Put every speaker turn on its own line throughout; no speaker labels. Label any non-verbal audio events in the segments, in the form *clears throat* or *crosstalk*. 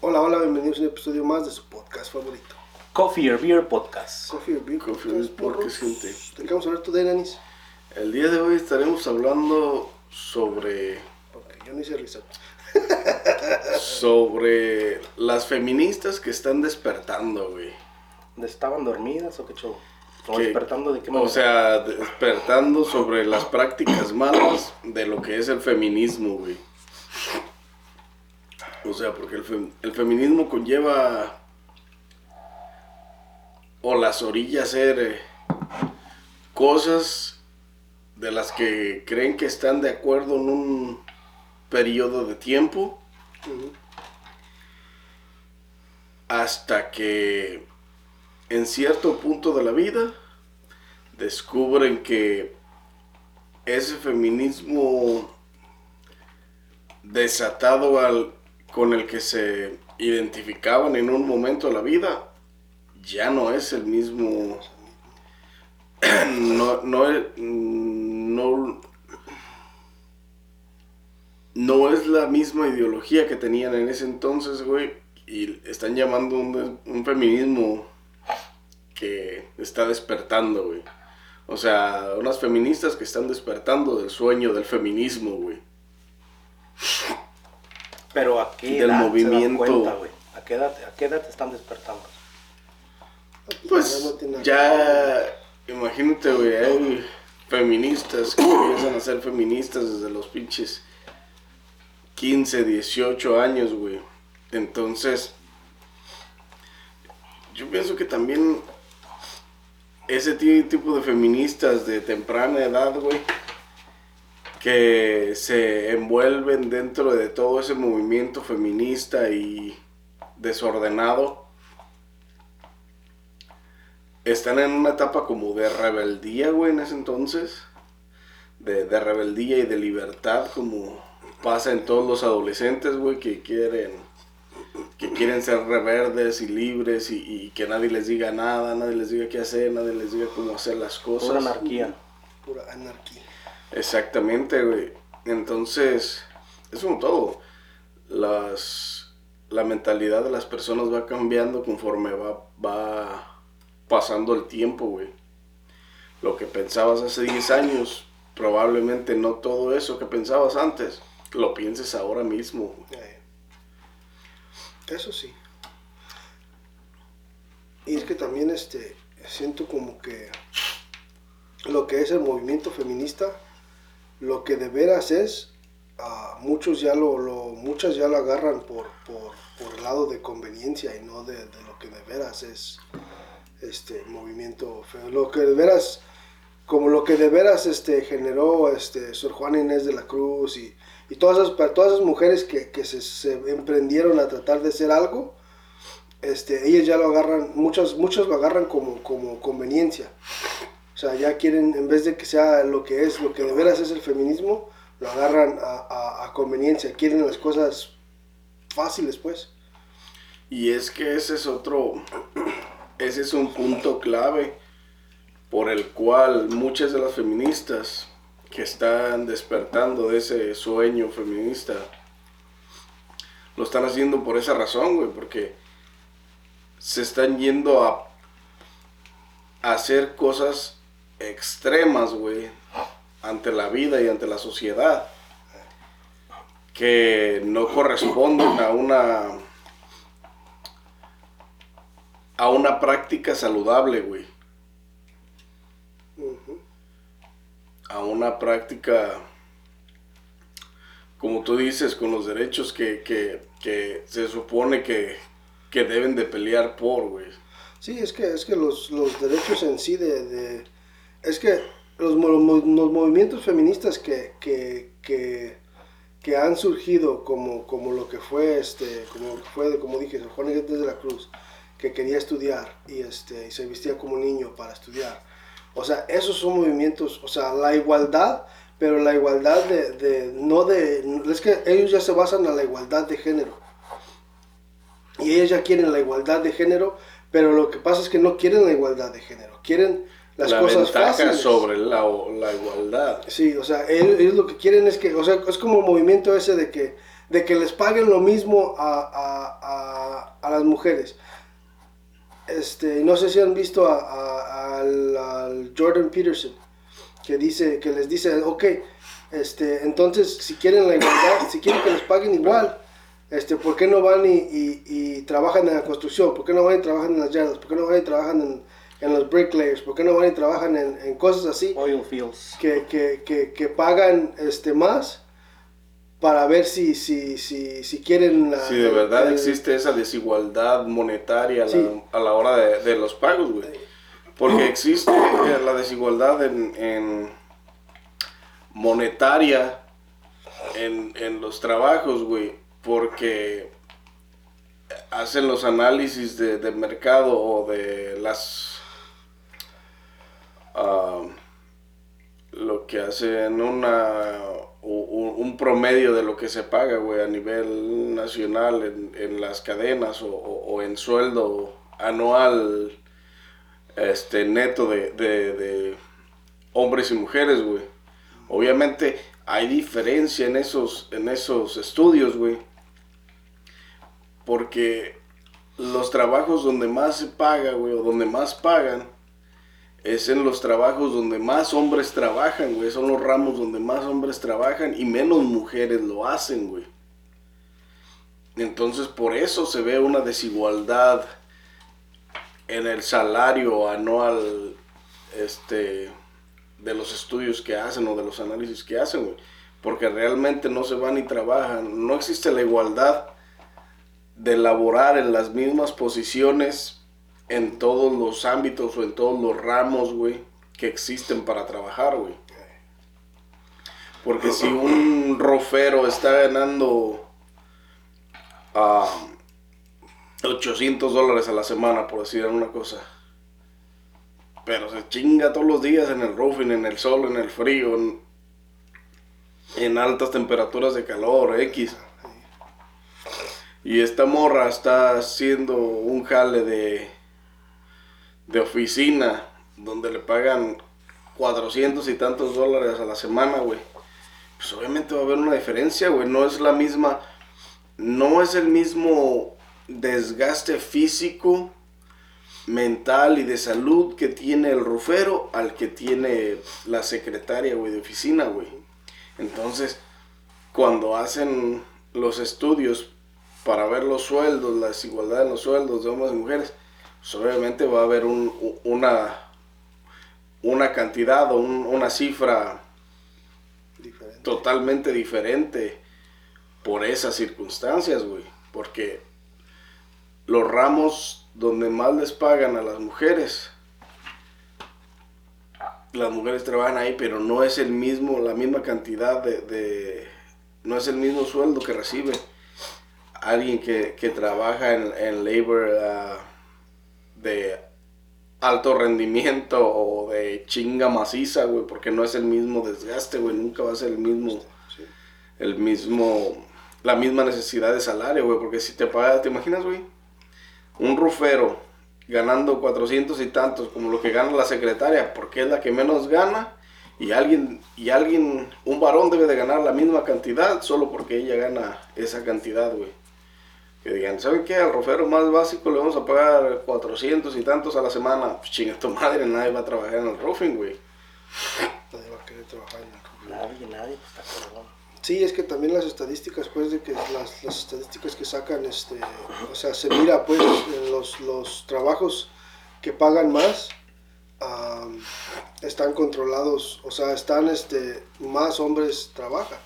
Hola, hola, bienvenidos a un episodio más de su podcast favorito.
Coffee or Beer Podcast.
Coffee or Beer
Coffee or Beer Podcast, gente.
¿De qué vamos a hablar tú de Denis?
El día de hoy estaremos hablando sobre
Porque yo no hice research.
sobre las feministas que están despertando, güey.
¿Estaban dormidas o qué show? ¿O
Que-
despertando de qué
O
manera?
sea, despertando sobre las prácticas malas de lo que es el feminismo, güey. O sea, porque el, fem- el feminismo conlleva o las orilla a hacer eh, cosas de las que creen que están de acuerdo en un periodo de tiempo hasta que en cierto punto de la vida descubren que ese feminismo desatado al, con el que se identificaban en un momento de la vida ya no es el mismo *clears throat* no no no no es la misma ideología que tenían en ese entonces, güey, y están llamando un, un feminismo que está despertando, güey. O sea, unas feministas que están despertando del sueño del feminismo, güey.
Pero a qué
del
edad se dan
movimiento.
cuenta, güey? ¿A qué edad, a qué edad te están despertando?
Pues
Ya
imagínate, güey, hay feministas que empiezan a ser feministas desde los pinches 15, 18 años, güey. Entonces, yo pienso que también ese ti- tipo de feministas de temprana edad, güey, que se envuelven dentro de todo ese movimiento feminista y desordenado, están en una etapa como de rebeldía, güey, en ese entonces. De, de rebeldía y de libertad, como pasa en todos los adolescentes, güey, que quieren, que quieren ser rebeldes y libres y, y que nadie les diga nada, nadie les diga qué hacer, nadie les diga cómo hacer las cosas.
Pura anarquía.
Pura anarquía.
Exactamente, güey. Entonces, es como todo. Las, la mentalidad de las personas va cambiando conforme va, va pasando el tiempo, güey. Lo que pensabas hace 10 años, probablemente no todo eso que pensabas antes, lo pienses ahora mismo.
Eh, Eso sí. Y es que también este siento como que lo que es el movimiento feminista, lo que de veras es, ah, muchos ya lo, muchas ya lo agarran por, por, por el lado de conveniencia y no de, lo que de veras es este movimiento fe- lo que de veras como lo que de veras este generó este Sor Juana Inés de la Cruz y, y todas esas todas esas mujeres que, que se, se emprendieron a tratar de hacer algo este ellas ya lo agarran muchas muchos lo agarran como como conveniencia sea ya quieren en vez de que sea lo que es lo que de veras es el feminismo lo agarran a, conveniencia quieren las cosas fáciles pues.
Y es que ese es otro, *clears throat* ese es un punto clave por el cual muchas de las feministas que están despertando de ese sueño feminista lo están haciendo por esa razón, güey, porque se están yendo a hacer cosas extremas, güey, ante la vida y ante la sociedad que no corresponden a una a una práctica saludable, güey. A una práctica, como tú dices, con los derechos que, que, se supone que, que deben de pelear por, güey.
Sí, es que, es que los, los derechos en sí de- es que los, los movimientos feministas que, que, que, han surgido como, como lo que fue, este, como fue, como dije, Juan Inés de la Cruz, que quería estudiar y, este, y se vestía como niño para estudiar. O sea, esos son movimientos, o sea, la igualdad, pero la igualdad de, de no de, es que ellos ya se basan en la igualdad de género. Y ellos ya quieren la igualdad de género, pero lo que pasa es que no quieren la igualdad de género, quieren las
la
cosas
ventaja
fáciles.
sobre la, la igualdad.
Sí, o sea, ellos, ellos lo que quieren es que, o sea, es como el movimiento ese de que, de que les paguen lo mismo a, a- a- a las mujeres. Este, no sé si han visto al, al Jordan Peterson, que, dice, que les dice, ok, este, entonces si quieren la igualdad, si quieren que les paguen igual, este, ¿por qué no van y, y- y trabajan en la construcción? ¿Por qué no van y trabajan en las yardas? ¿Por qué no van y trabajan en, en los bricklayers? ¿Por qué no van y trabajan en, en cosas así?
Oil fields.
que, que, que, que pagan este más para ver si, si, si, si quieren la-
Si de verdad
el-
existe esa desigualdad monetaria a la,
Sí.
a la hora de, de los pagos, güey. Porque existe eh, la desigualdad en, en monetaria en, en los trabajos, güey. Porque hacen los análisis de, de mercado o de las... ah, lo que hacen una un promedio de lo que se paga, güey, a nivel nacional en, en las cadenas o, o- o en sueldo anual este neto de, de- de hombres y mujeres, güey. Obviamente hay diferencia en esos, en esos estudios, güey. Porque los trabajos donde más se paga, güey, o donde más pagan, es en los trabajos donde más hombres trabajan, güey. Son los ramos donde más hombres trabajan y menos mujeres lo hacen, güey. Entonces por eso se ve una desigualdad en el salario anual este, de los estudios que hacen o de los análisis que hacen, güey. Porque realmente no se van y trabajan. No existe la igualdad de laborar en las mismas posiciones en todos los ámbitos o en todos los ramos, güey, que existen para trabajar, güey. Porque si un rofero está ganando ah, 800 dólares a la semana, por decir una cosa, pero se chinga todos los días en el roofing, en el sol, en el frío, en altas temperaturas de calor, X. Y esta morra está haciendo un jale de, de oficina donde le pagan 400 y tantos dólares a la semana, güey. Pues obviamente va a haber una diferencia, güey. No es la misma, no es el mismo desgaste físico, mental y de salud que tiene el rufero al que tiene la secretaria, güey, de oficina, güey. Entonces, cuando hacen los estudios para ver los sueldos, la desigualdad en los sueldos de hombres y mujeres, pues obviamente va a haber un- una, una cantidad o un- una cifra
diferente.
totalmente diferente por esas circunstancias, güey. Porque los ramos donde más les pagan a las mujeres, las mujeres trabajan ahí, pero no es el mismo, la misma cantidad de, de- no es el mismo sueldo que recibe alguien que, que trabaja en, en labor ah, de alto rendimiento o de chinga maciza, güey, porque no es el mismo desgaste, güey, nunca va a ser el mismo,
Sí.
el mismo, la misma necesidad de salario, güey, porque si te pagas, ¿te imaginas, güey? Un rufero ganando 400 y tantos, como lo que gana la secretaria, porque es la que menos gana, y alguien, y alguien, un varón debe de ganar la misma cantidad solo porque ella gana esa cantidad, güey. Que digan, ¿saben qué? Al rofero más básico le vamos a pagar 400 y tantos a la semana. Pues chinga tu madre, nadie va a trabajar en el roofing, güey.
Nadie va a querer trabajar en el rufo.
Nadie, nadie, pues está cabrón.
Sí, es que también las estadísticas, pues, de que las, las estadísticas que sacan, este, o sea, se mira, pues, en los, los trabajos que pagan más, están controlados, o sea, están, este, más hombres trabajan.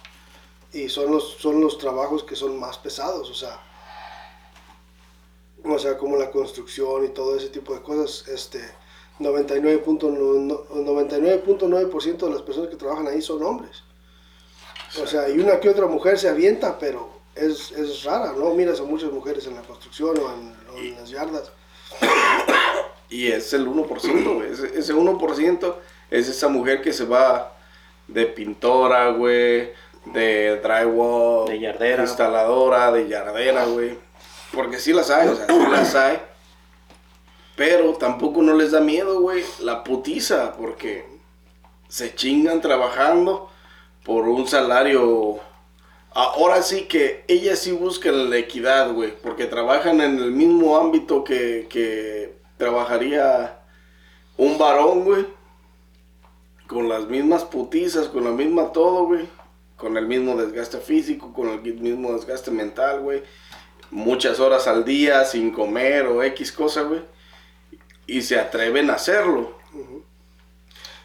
Y son los, son los trabajos que son más pesados, o sea, o sea, como la construcción y todo ese tipo de cosas, este, 99.9% 99.9% de las personas que trabajan ahí son hombres. O sea, y una que otra mujer se avienta, pero es, es rara, ¿no? Miras a muchas mujeres en la construcción o en, o en las yardas. *coughs*
Y es el 1%, güey. Ese, ese 1% es esa mujer que se va de pintora, güey, de drywall,
De yardera.
instaladora, de yardera, güey. Porque sí las hay, o sea, sí las hay. Pero tampoco no les da miedo, güey, la putiza, porque se chingan trabajando por un salario Ahora sí que ellas sí buscan la equidad, güey, porque trabajan en el mismo ámbito que, que trabajaría un varón, güey. Con las mismas putizas, con la misma todo, güey. Con el mismo desgaste físico, con el mismo desgaste mental, güey. Muchas horas al día sin comer o X cosa, güey. Y se atreven a hacerlo.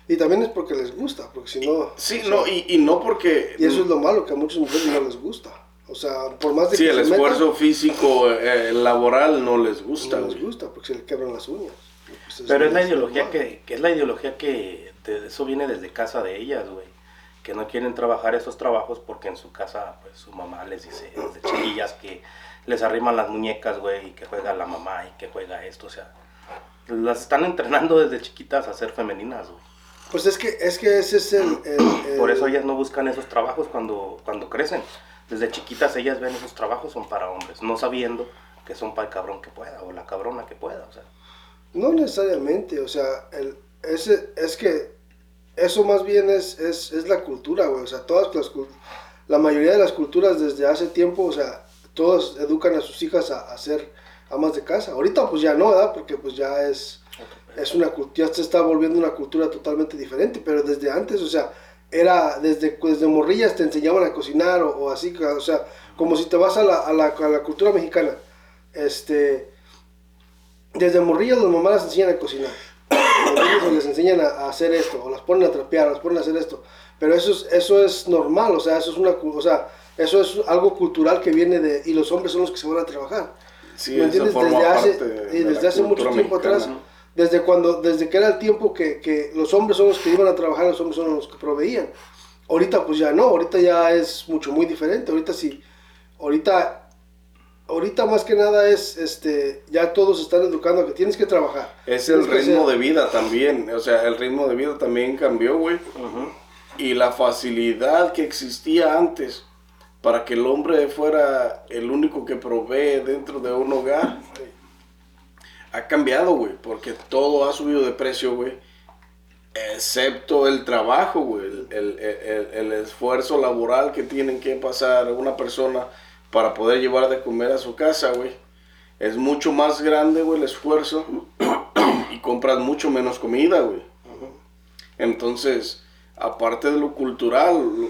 Y también es porque les gusta, porque si no...
Sí, no, y, y, no porque...
Y eso es lo malo, que a muchas mujeres no les gusta. O sea, por más de
sí,
que
el esfuerzo físico, eh, laboral no les gusta.
No les gusta, porque se les quebran las uñas.
Pues Pero es la ideología que, que, es la ideología que de eso viene desde casa de ellas, güey. Que no quieren trabajar esos trabajos porque en su casa, pues su mamá les dice desde chiquillas que les arriman las muñecas, güey, y que juega la mamá y que juega esto, o sea, las están entrenando desde chiquitas a ser femeninas, güey.
Pues es que, es que ese es el, el,
Por eso ellas no buscan esos trabajos cuando, cuando crecen. Desde chiquitas ellas ven esos trabajos son para hombres, no sabiendo que son para el cabrón que pueda o la cabrona que pueda, o sea.
No necesariamente, o sea, el, ese, es que eso más bien es, es, es la cultura, güey, o sea, todas las la mayoría de las culturas desde hace tiempo, o sea, todos educan a sus hijas a, a ser amas de casa. Ahorita pues ya no, ¿verdad? Porque pues ya es es una ya se está volviendo una cultura totalmente diferente, pero desde antes, o sea, era desde, desde morrillas te enseñaban a cocinar o, o así, o sea, como si te vas a la, a la, a la cultura mexicana, este, desde morrillas las mamás las enseñan a cocinar, los les enseñan a, a, hacer esto, o las ponen a trapear, las ponen a hacer esto, pero eso es, eso es normal, o sea, eso es una, o sea, eso es algo cultural que viene de, y los hombres son los que se van a trabajar.
Sí, ¿Me entiendes?
Desde hace, de desde hace mucho tiempo mexicana. atrás desde cuando, desde que era el tiempo que, que, los hombres son los que iban a trabajar, los hombres son los que proveían. Ahorita pues ya no, ahorita ya es mucho, muy diferente. Ahorita sí, ahorita, ahorita más que nada es, este, ya todos están educando a que tienes que trabajar.
Es el ritmo de vida también, o sea, el ritmo de vida también cambió, güey. Uh -huh. Y la facilidad que existía antes para que el hombre fuera el único que provee dentro de un hogar ha cambiado, güey, porque todo ha subido de precio, güey. Excepto el trabajo, güey, el, el, el, el, esfuerzo laboral que tienen que pasar una persona para poder llevar de comer a su casa, güey. Es mucho más grande, güey, el esfuerzo y compras mucho menos comida, güey. Entonces, aparte de lo cultural,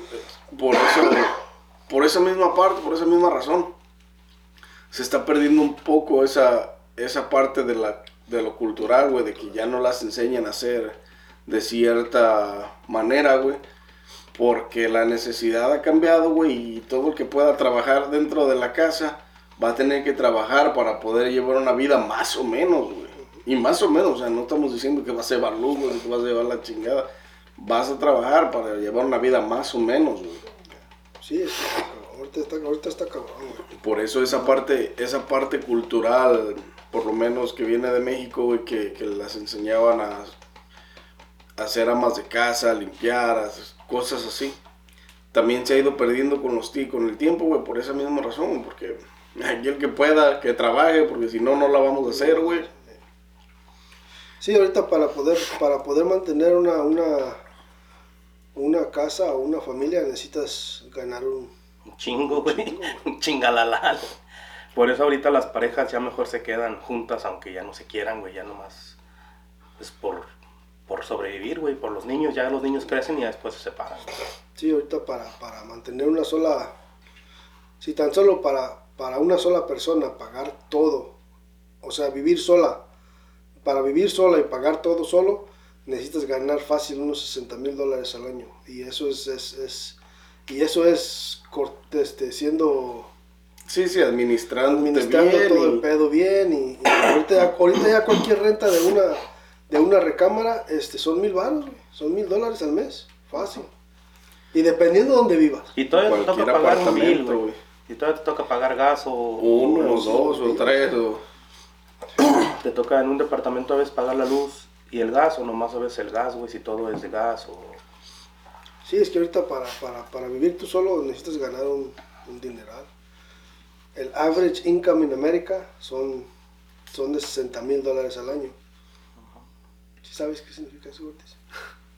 por eso, por esa misma parte, por esa misma razón, se está perdiendo un poco esa, esa parte de, la, de lo cultural, güey, de que ya no las enseñan a hacer de cierta manera, güey. Porque la necesidad ha cambiado, güey, y todo el que pueda trabajar dentro de la casa va a tener que trabajar para poder llevar una vida más o menos, güey. Y más o menos, o sea, no estamos diciendo que vas a llevar luz, que vas a llevar la chingada. Vas a trabajar para llevar una vida más o menos, güey.
Sí, ahorita está, ahorita está cabrón, güey.
Por eso esa parte, esa parte cultural por lo menos que viene de México, güey, que, que, las enseñaban a, a hacer amas de casa, a limpiar, a cosas así. También se ha ido perdiendo con, los, con el tiempo, güey, por esa misma razón, porque *laughs* aquí el que pueda, que trabaje, porque si no, no la vamos a hacer, güey.
Sí, ahorita para poder, para poder mantener una, una, una casa o una familia necesitas ganar un,
un chingo, güey. *laughs* Un chingalalal. Por eso ahorita las parejas ya mejor se quedan juntas, aunque ya no se quieran, güey, ya nomás es por, por sobrevivir, güey, por los niños, ya los niños crecen y ya después se separan.
Sí, ahorita para, para mantener una sola, si tan solo para, para una sola persona pagar todo, o sea, vivir sola, para vivir sola y pagar todo solo, necesitas ganar fácil unos 60 mil dólares al año. Y eso es, es, es y eso es este, siendo
Sí, sí, administrando,
administrando
bien
todo
y...
el pedo bien y, y ahorita, ya, ahorita, ya, cualquier renta de una de una recámara este son mil baros, son mil dólares al mes, fácil. Y dependiendo de donde vivas.
Y todavía te toca pagar un güey. Y todavía te toca pagar gas o...
Uno, o dos, o tres, o...
Te toca en un departamento a veces pagar la luz y el gas, o nomás veces el gas, güey, si todo es de gas o...
Sí, es que ahorita para, para, para vivir tú solo necesitas ganar un, un dineral el average income en América son, son de 60 mil dólares al año. ¿Sí sabes qué significa eso, Ortiz?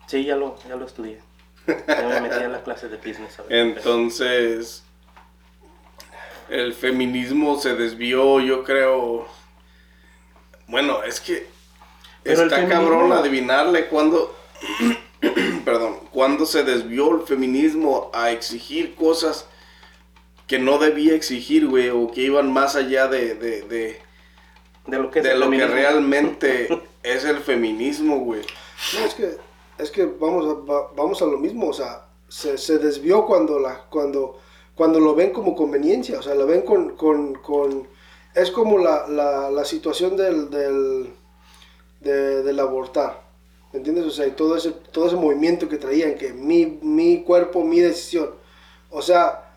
Sí, ya lo, ya lo estudié. Ya me metí a la clase de business. A ver,
Entonces, el feminismo se desvió, yo creo. Bueno, es que está cabrón adivinarle cuando. *clears throat* perdón, cuando se desvió el feminismo a exigir cosas que no debía exigir, güey, o que iban más allá de, de, de,
lo que,
de lo que realmente *laughs* es el feminismo, güey.
No, es que, es que vamos, a, vamos a lo mismo, o sea, se, se, desvió cuando, la, cuando, cuando lo ven como conveniencia, o sea, lo ven con, con, con es como la, la, la situación del, del, del abortar, ¿me entiendes? O sea, y todo ese, todo ese movimiento que traían, que mi, mi cuerpo, mi decisión, o sea,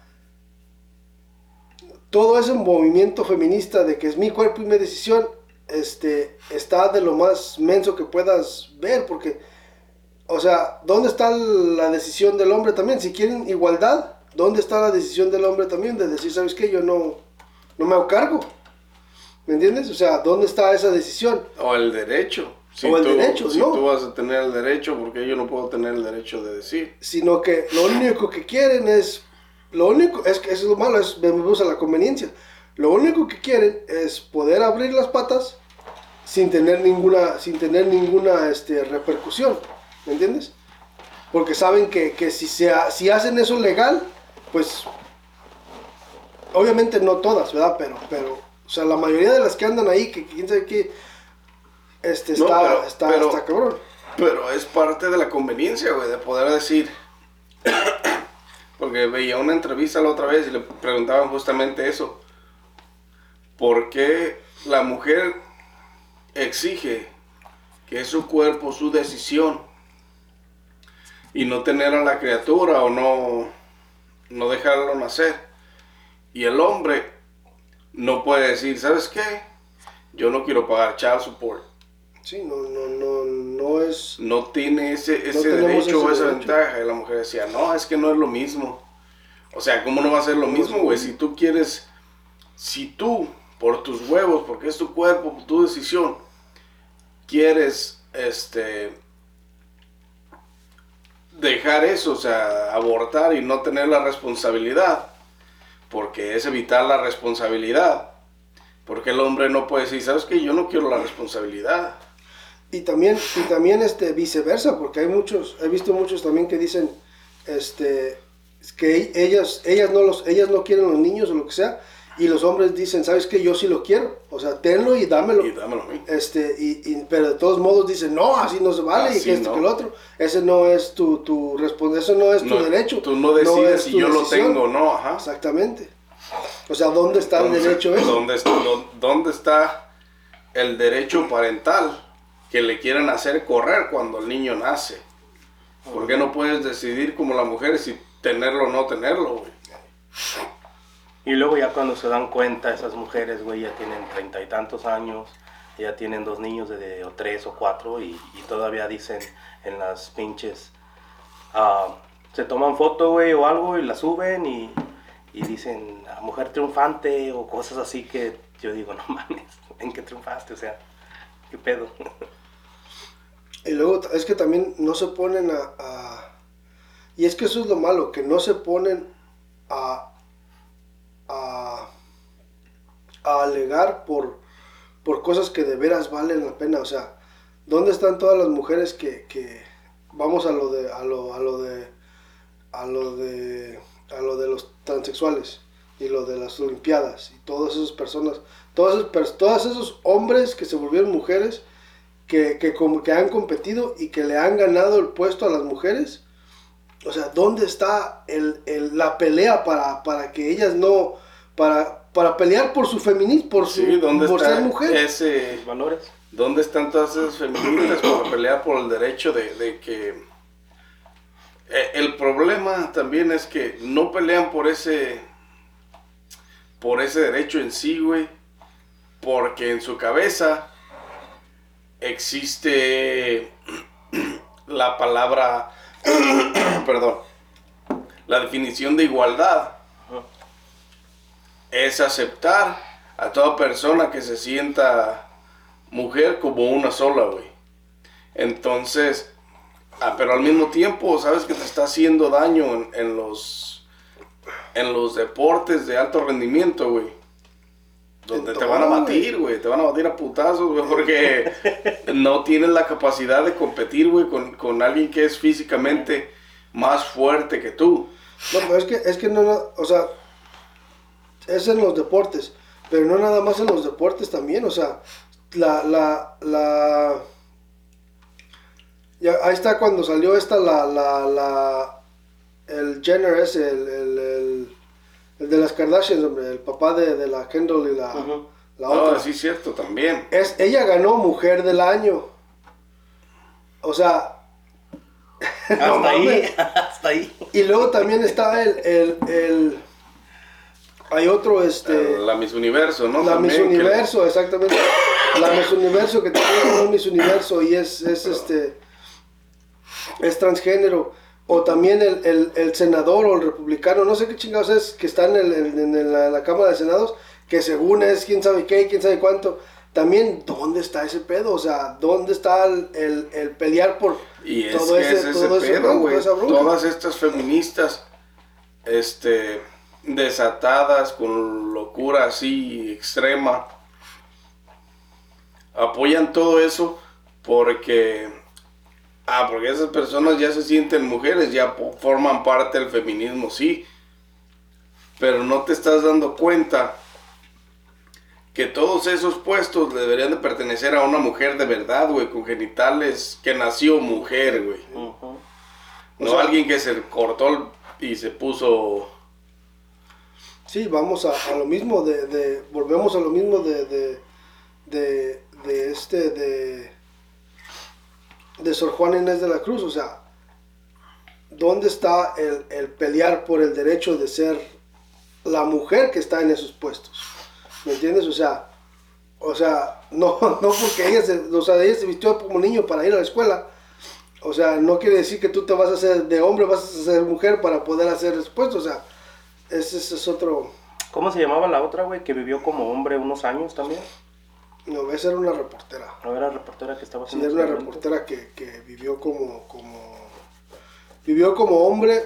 todo ese movimiento feminista de que es mi cuerpo y mi decisión, este, está de lo más menso que puedas ver, porque, o sea, ¿dónde está la decisión del hombre también? Si quieren igualdad, ¿dónde está la decisión del hombre también de decir, ¿sabes qué? Yo no, no me hago cargo. ¿Me entiendes? O sea, ¿dónde está esa decisión?
O el derecho.
Si o el derecho,
si tú vas a tener el derecho, porque yo no puedo tener el derecho de decir.
Sino que lo único que quieren es lo único, es que eso es lo malo, es, me gusta la conveniencia. Lo único que quieren es poder abrir las patas sin tener ninguna, sin tener ninguna este, repercusión, ¿me entiendes? Porque saben que, que si, si hacen eso legal, pues obviamente no todas, ¿verdad? Pero, pero, o sea, la mayoría de las que andan ahí, que quién sabe qué, este, está, está, está cabrón.
Pero es parte de la conveniencia, güey, de poder decir, *coughs* porque veía una entrevista la otra vez y le preguntaban justamente eso. ¿Por qué la mujer exige que es su cuerpo, su decisión, y no tener a la criatura o no, no dejarlo nacer? Y el hombre no puede decir, ¿sabes qué? Yo no quiero pagar child support.
Sí, no, no, no, no es...
No tiene ese, ese derecho o esa ventaja. Y la mujer decía, no, es que no es lo mismo. O sea, ¿cómo no va a ser lo mismo, güey? Si tú quieres, si tú, por tus huevos, porque es tu cuerpo, tu decisión, quieres, este, dejar eso, o sea, abortar y no tener la responsabilidad, porque es evitar la responsabilidad. Porque el hombre no puede decir, ¿sabes qué? Yo no quiero la responsabilidad.
Y también, y también este, viceversa, porque hay muchos, he visto muchos también que dicen, este, que ellas, ellas, no los, ellas no quieren los niños o lo que sea, y los hombres dicen, ¿sabes qué? Yo sí lo quiero, o sea, tenlo y dámelo.
Y dámelo a mí.
Este, y, pero de todos modos dicen, no, así no se vale, y que esto, que el otro. Ese no es tu, tu eso no es tu derecho.
Tú no decides si yo lo tengo no, ajá.
Exactamente. O sea, ¿dónde está el derecho ese?
¿dónde está, ¿Dónde está el derecho parental? que le quieran hacer correr cuando el niño nace. ¿Por qué no puedes decidir como la mujer si tenerlo o no tenerlo, güey?
Y luego ya cuando se dan cuenta esas mujeres, güey, ya tienen treinta y tantos años, ya tienen dos niños de, o tres o cuatro y, todavía dicen en las pinches, uh, se toman foto, güey, o algo y la suben y, y dicen, mujer triunfante o cosas así que yo digo, no mames, ¿en qué triunfaste? O sea, ¿qué pedo?
Y luego es que también no se ponen a, Y es que eso es lo malo, que no se ponen a, a, alegar por, por cosas que de veras valen la pena. O sea, ¿dónde están todas las mujeres que, que vamos a lo de a lo, a lo de a lo de a lo de los transexuales y lo de las olimpiadas y todas esas personas, todos todos esos hombres que se volvieron mujeres que, que, como que han competido y que le han ganado el puesto a las mujeres. O sea, ¿dónde está el, el, la pelea para, para que ellas no, para, para pelear por su feminismo, por, su, por ser mujer?
Ese, valores. ¿Dónde están todas esas feministas para pelear por el derecho de, de que... Eh, el problema también es que no pelean por ese, por ese derecho en sí, güey, porque en su cabeza existe *clears throat* la palabra, *coughs* perdón, la definición de igualdad es aceptar a toda persona que se sienta mujer como una sola, güey. Entonces, ah, pero al mismo tiempo, sabes que te está haciendo daño en, los en los deportes de alto rendimiento, güey. Donde te van a batir, güey. Te van a batir a putazos, güey. Porque *laughs* no tienes la capacidad de competir, güey, con, con, alguien que es físicamente más fuerte que tú.
No, pero es que, es que no, o sea, es en los deportes. Pero no nada más en los deportes también, o sea, la, la, la... Ya, ahí está cuando salió esta, la, la, la, el Jenner el, el, el, de las Kardashians, hombre, el papá de, de la Kendall y la,
la otra. sí, cierto, también.
Es, ella ganó Mujer del Año. O sea... *laughs*
Hasta ahí, *laughs* hasta ahí.
Y luego también está el, el, el hay otro, este...
La Miss Universo, ¿no?
La Miss Universo, exactamente. La Miss Universo, que también es Miss Universo y es, es, este... Es transgénero. O también el, el, el, senador o el republicano, no sé qué chingados es, que está en, el, en la, Cámara de Senados, que según es quién sabe qué, quién sabe cuánto. También, ¿dónde está ese pedo? O sea, ¿dónde está el, el pelear por
y todo ese, es ese, todo pedo, güey. Todas estas feministas, este desatadas, con locura así extrema, apoyan todo eso porque, ah, porque esas personas ya se sienten mujeres, ya forman parte del feminismo, sí, pero no te estás dando cuenta que todos esos puestos deberían de pertenecer a una mujer de verdad, güey, con genitales que nació mujer, güey. No alguien que se cortó y se puso
Sí, vamos a, lo mismo, de, de, volvemos a lo mismo de, de, de, este, de, de Sor Juan Inés de la Cruz, o sea, ¿dónde está el, el, pelear por el derecho de ser la mujer que está en esos puestos? ¿Me entiendes? O sea, o sea, *laughs* no, no porque ella se, o sea, ella se vistió como niño para ir a la escuela, o sea, no quiere decir que tú te vas a hacer de hombre, vas a ser mujer para poder hacer puestos, o sea, ese, es otro.
¿Cómo se llamaba la otra, güey, que vivió como hombre unos años también?
No, esa era una reportera.
No, era reportera que estaba
haciendo. Sí, era una reportera que, que, vivió como, como. Vivió como hombre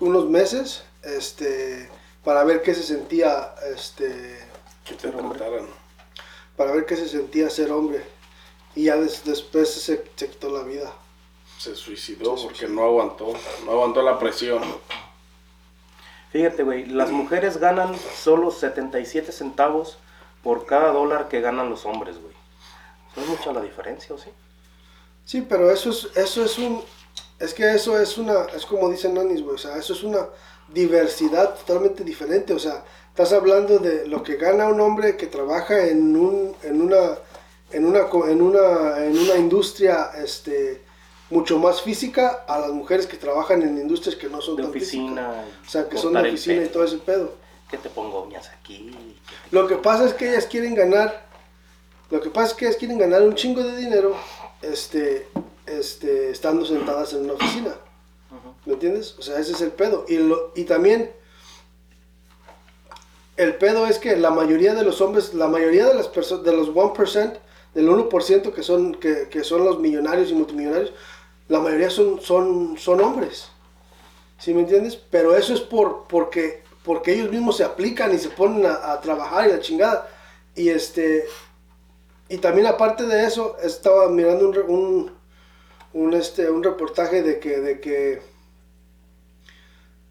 unos meses, este. Para ver qué se sentía, este.
Que te
Para ver qué se sentía ser hombre. Y ya después se, se, quitó la vida.
Se suicidó porque no aguantó. No aguantó la presión.
Fíjate, güey, las mujeres ganan solo 77 centavos por cada dólar que ganan los hombres, güey. ¿No es mucha la diferencia, o sí?
Sí, pero eso es, eso es un... Es que eso es una... Es como dicen Nanis, güey. O sea, eso es una diversidad totalmente diferente. O sea, estás hablando de lo que gana un hombre que trabaja en, un, en, una, en, una, en, una, en una industria este, mucho más física a las mujeres que trabajan en industrias que no son
de oficina.
O sea, que son de oficina y todo ese pedo.
Que te pongo uñas aquí.
Lo que pasa es que ellas quieren ganar, lo que pasa es que ellas quieren ganar un chingo de dinero, este, este, estando sentadas en una oficina. ¿Me entiendes? O sea, ese es el pedo. Y, lo, y también el pedo es que la mayoría de los hombres, la mayoría de las personas, de los 1%, del 1% que son, que, que son los millonarios y multimillonarios, la mayoría son, son, son hombres. ¿Sí me entiendes? Pero eso es por, porque, porque ellos mismos se aplican y se ponen a, trabajar y la chingada. Y este y también aparte de eso, estaba mirando un, un, este, un reportaje de que, de que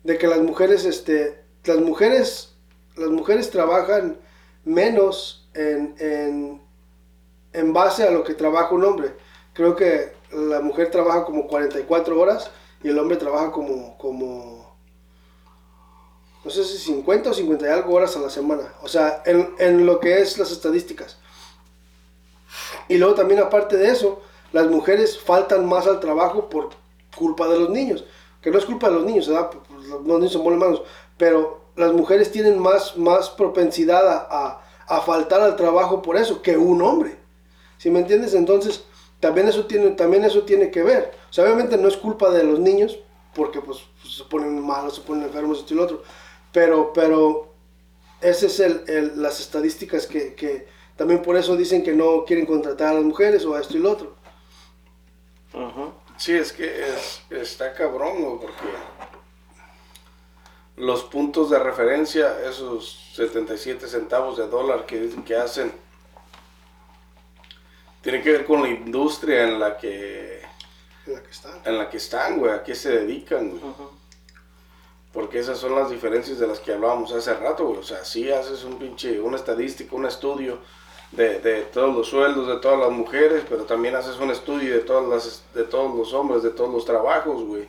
de que las mujeres, este, las mujeres, las mujeres trabajan menos en, en, en base a lo que trabaja un hombre. Creo que la mujer trabaja como 44 horas y el hombre trabaja como, como no sé si 50 o 50 y algo horas a la semana. O sea, en, en lo que es las estadísticas. Y luego también aparte de eso, las mujeres faltan más al trabajo por culpa de los niños. Que no es culpa de los niños, ¿verdad? Los niños son buenos manos. Pero las mujeres tienen más, más propensidad a, a, a faltar al trabajo por eso que un hombre. ¿Sí me entiendes? Entonces, también eso tiene, también eso tiene que ver. O sea, obviamente no es culpa de los niños, porque pues, se ponen malos, se ponen enfermos, esto y lo otro. Pero, pero esas es el, las estadísticas que, que, también por eso dicen que no quieren contratar a las mujeres o a esto y lo otro.
Sí, es que está cabrón, porque los puntos de referencia, esos 77 centavos de dólar que dicen que hacen, tiene que ver con la industria en la que,
En la que están.
en la que están, güey, a qué se dedican, güey. Porque esas son las diferencias de las que hablábamos hace rato, güey. O sea, si haces un pinche, una estadística, un estudio de, de todos los sueldos de todas las mujeres, pero también haces un estudio de, todas las, de todos los hombres, de todos los trabajos, güey.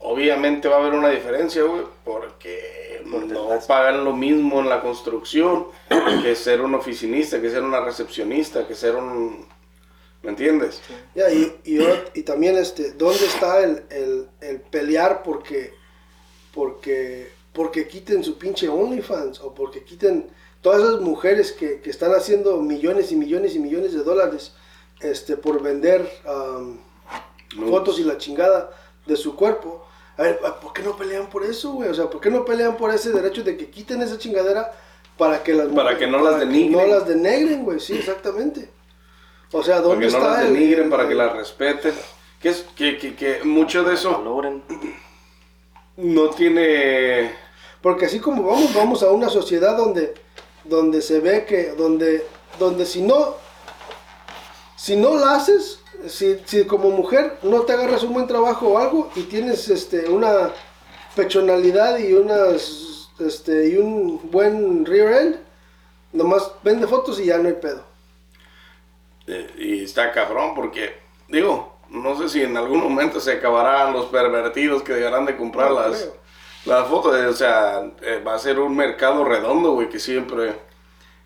Obviamente va a haber una diferencia, güey, porque no pagan lo mismo en la construcción *clears throat* que ser un oficinista, que ser una recepcionista, que ser un... ¿Me entiendes?
Ya, y, y, y también, este, ¿dónde está el, el, el pelear porque, porque, porque quiten su pinche OnlyFans o porque quiten todas esas mujeres que, que están haciendo millones y millones y millones de dólares este, por vender
No.
fotos y la chingada de su cuerpo? A ver, ¿por qué no pelean por eso, güey? O sea, ¿por qué no pelean por ese derecho de que quiten esa chingadera para que las
Para que no las
que
denigren.
no las denegren, güey, sí, exactamente. O sea, ¿dónde
Para que no
está
las
el-
denigren, para que
el-
las respeten. Que, es, que, que, que mucho de eso
Valoren.
No tiene...
Porque así como vamos, vamos a una sociedad donde, donde se ve que, donde, donde si no, si no la haces, si, si como mujer no te agarras un buen trabajo o algo y tienes este, una pechonalidad y unas, este, y un buen rear end, nomás vende fotos y ya no hay pedo.
Eh, y está cabrón porque, digo, no sé si en algún momento se acabarán los pervertidos que dejarán de comprar
No
las, las fotos. O sea, eh, va a ser un mercado redondo, güey, que siempre,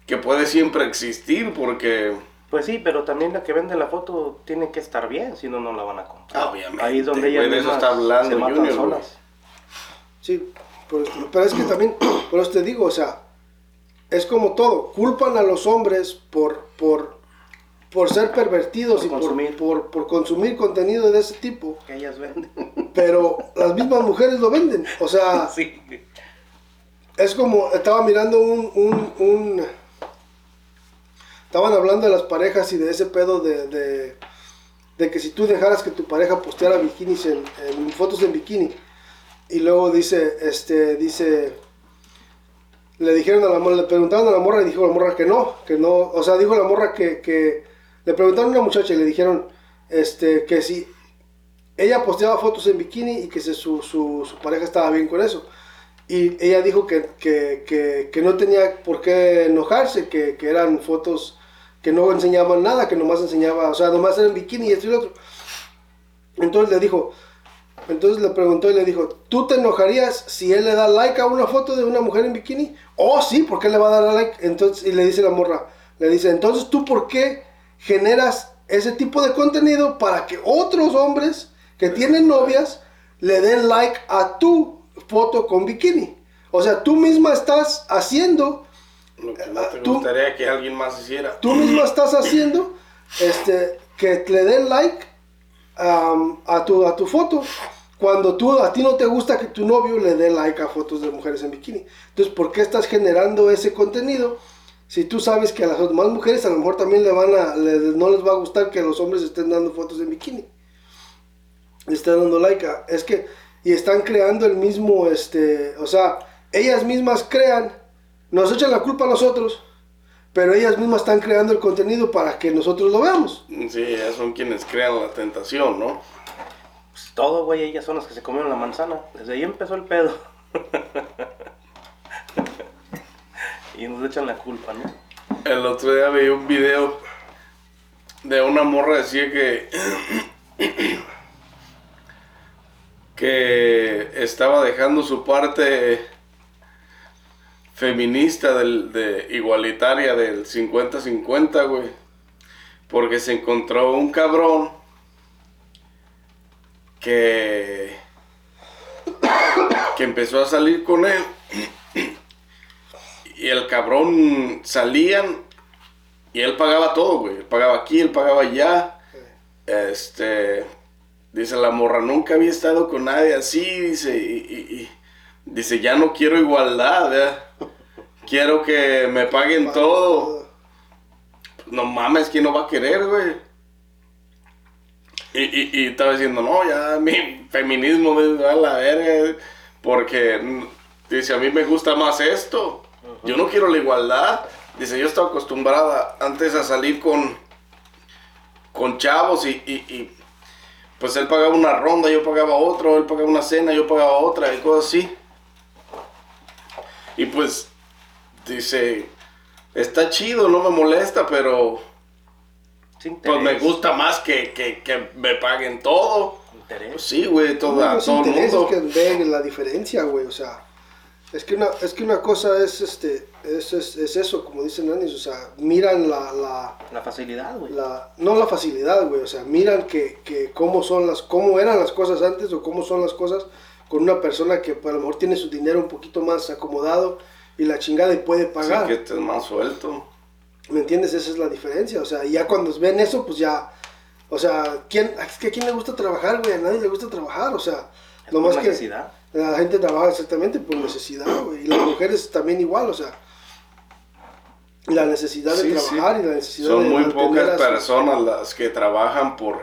que puede siempre existir porque,
Pues sí, pero también la que vende la foto tiene que estar bien, si no, no la van a comprar.
Obviamente,
Ahí es donde
de eso
mismas
está hablando
se matan
Junior, güey.
solas.
Sí, pero, pero es que también, *clears throat* por eso te digo, o sea, es como todo, culpan a los hombres por, por, por ser pervertidos
Por
y por
consumir.
por, por consumir contenido de ese tipo,
Que ellas venden. *laughs*
pero las mismas mujeres lo venden, o sea, *laughs*
sí.
es como, estaba mirando un, un, un- estaban hablando de las parejas y de ese pedo de, de, de que si tú dejaras que tu pareja posteara bikinis en, en fotos en bikini, y luego dice, este, dice, le dijeron a la morra, le preguntaron a la morra y dijo la morra que no, que no, o sea, dijo la morra que, que le preguntaron a una muchacha y le dijeron, este, que si ella posteaba fotos en bikini y que se- su, su, su pareja estaba bien con eso. Y ella dijo que, que, que, que no tenía por qué enojarse, que eran fotos que no enseñaban nada, que nomás enseñaba, o sea, nomás eran bikini y esto y lo otro. Entonces le dijo, entonces le preguntó y le dijo, ¿tú te enojarías si él le da like a una foto de una mujer en bikini? Oh, sí, ¿por qué le va a dar like? Entonces, y le dice la morra, le dice, entonces tú por qué generas ese tipo de contenido para que otros hombres que tienen novias le den like a tu foto con bikini? O sea, tú misma estás haciendo
lo que no te
Tú-
gustaría que alguien más hiciera.
tú mismo estás haciendo este, que le den like a, tu, a tu foto cuando tú, a ti no te gusta que tu novio le dé like a fotos de mujeres en bikini. Entonces, ¿por qué estás generando ese contenido si tú sabes que a las demás mujeres a lo mejor también le van a, le- no les va a gustar que los hombres estén dando fotos en bikini? Le están dando like a, es que, y están creando el mismo, este, o sea, ellas mismas crean, nos echan la culpa a nosotros, pero ellas mismas están creando el contenido para que nosotros lo veamos.
Sí, ellas son quienes crean la tentación, ¿no?
Pues todo, güey, ellas son las que se comieron la manzana. Desde ahí empezó el pedo. *laughs* y nos echan la culpa, ¿no?
El otro día vi un video de una morra decía que *coughs* que estaba dejando su parte feminista del, de igualitaria del 50-50, güey. Porque se encontró un cabrón que *coughs* que empezó a salir con él y el cabrón salían y él pagaba todo, güey. Él pagaba aquí, él pagaba allá. Este, dice la morra, nunca había estado con nadie así, dice, y, y- y- dice, ya no quiero igualdad, ¿verdad? *laughs* quiero que me paguen todo. No mames, ¿quién no va a querer, güey? Y, y, y estaba diciendo, no, ya mi feminismo me va a la verga, porque Dice, a mí me gusta más esto. Yo no quiero la igualdad. Dice, yo estaba acostumbrada antes a salir con, con chavos y, y, pues él pagaba una ronda, yo pagaba otro, él pagaba una cena, yo pagaba otra y cosas así. Y pues dice, está chido, no me molesta, pero pues me gusta más que, que, me paguen todo. Pues sí, güey, todo, todo el mundo.
Es que ven la diferencia, güey, o sea, es que una, es que una cosa es, este, es, es, eso, como dicen Anis, o sea, miran la... La,
la facilidad, güey.
La, no la facilidad, güey, o sea, miran que, que cómo son las, cómo eran las cosas antes o cómo son las cosas con una persona que pues, a lo mejor tiene su dinero un poquito más acomodado y la chingada y puede pagar.
Sí, que estés más suelto.
¿Me entiendes? Esa es la diferencia. O sea, ya cuando ven eso, pues ya. O sea, ¿quién, es que a quién le gusta trabajar, güey? A nadie le gusta trabajar. O sea,
lo más necesidad.
que. La gente trabaja exactamente por necesidad, güey. Y las *clears throat* mujeres también igual, o sea. La necesidad de trabajar y la necesidad
Son
de.
Son muy pocas personas las que trabajan por.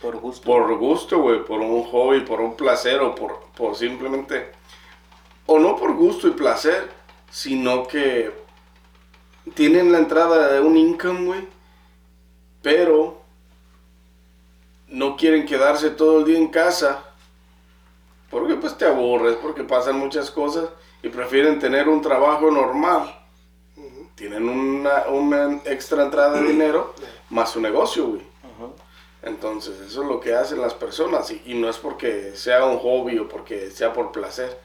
Por gusto.
Por gusto, güey. Por un hobby, por un placer o por, por simplemente. O no por gusto y placer, sino que tienen la entrada de un income, güey, pero no quieren quedarse todo el día en casa porque pues te aburres, porque pasan muchas cosas y prefieren tener un trabajo normal. Tienen una, una, extra entrada de *clears throat* dinero más su negocio, güey. Entonces, eso es lo que hacen las personas y, y no es porque sea un hobby o porque sea por placer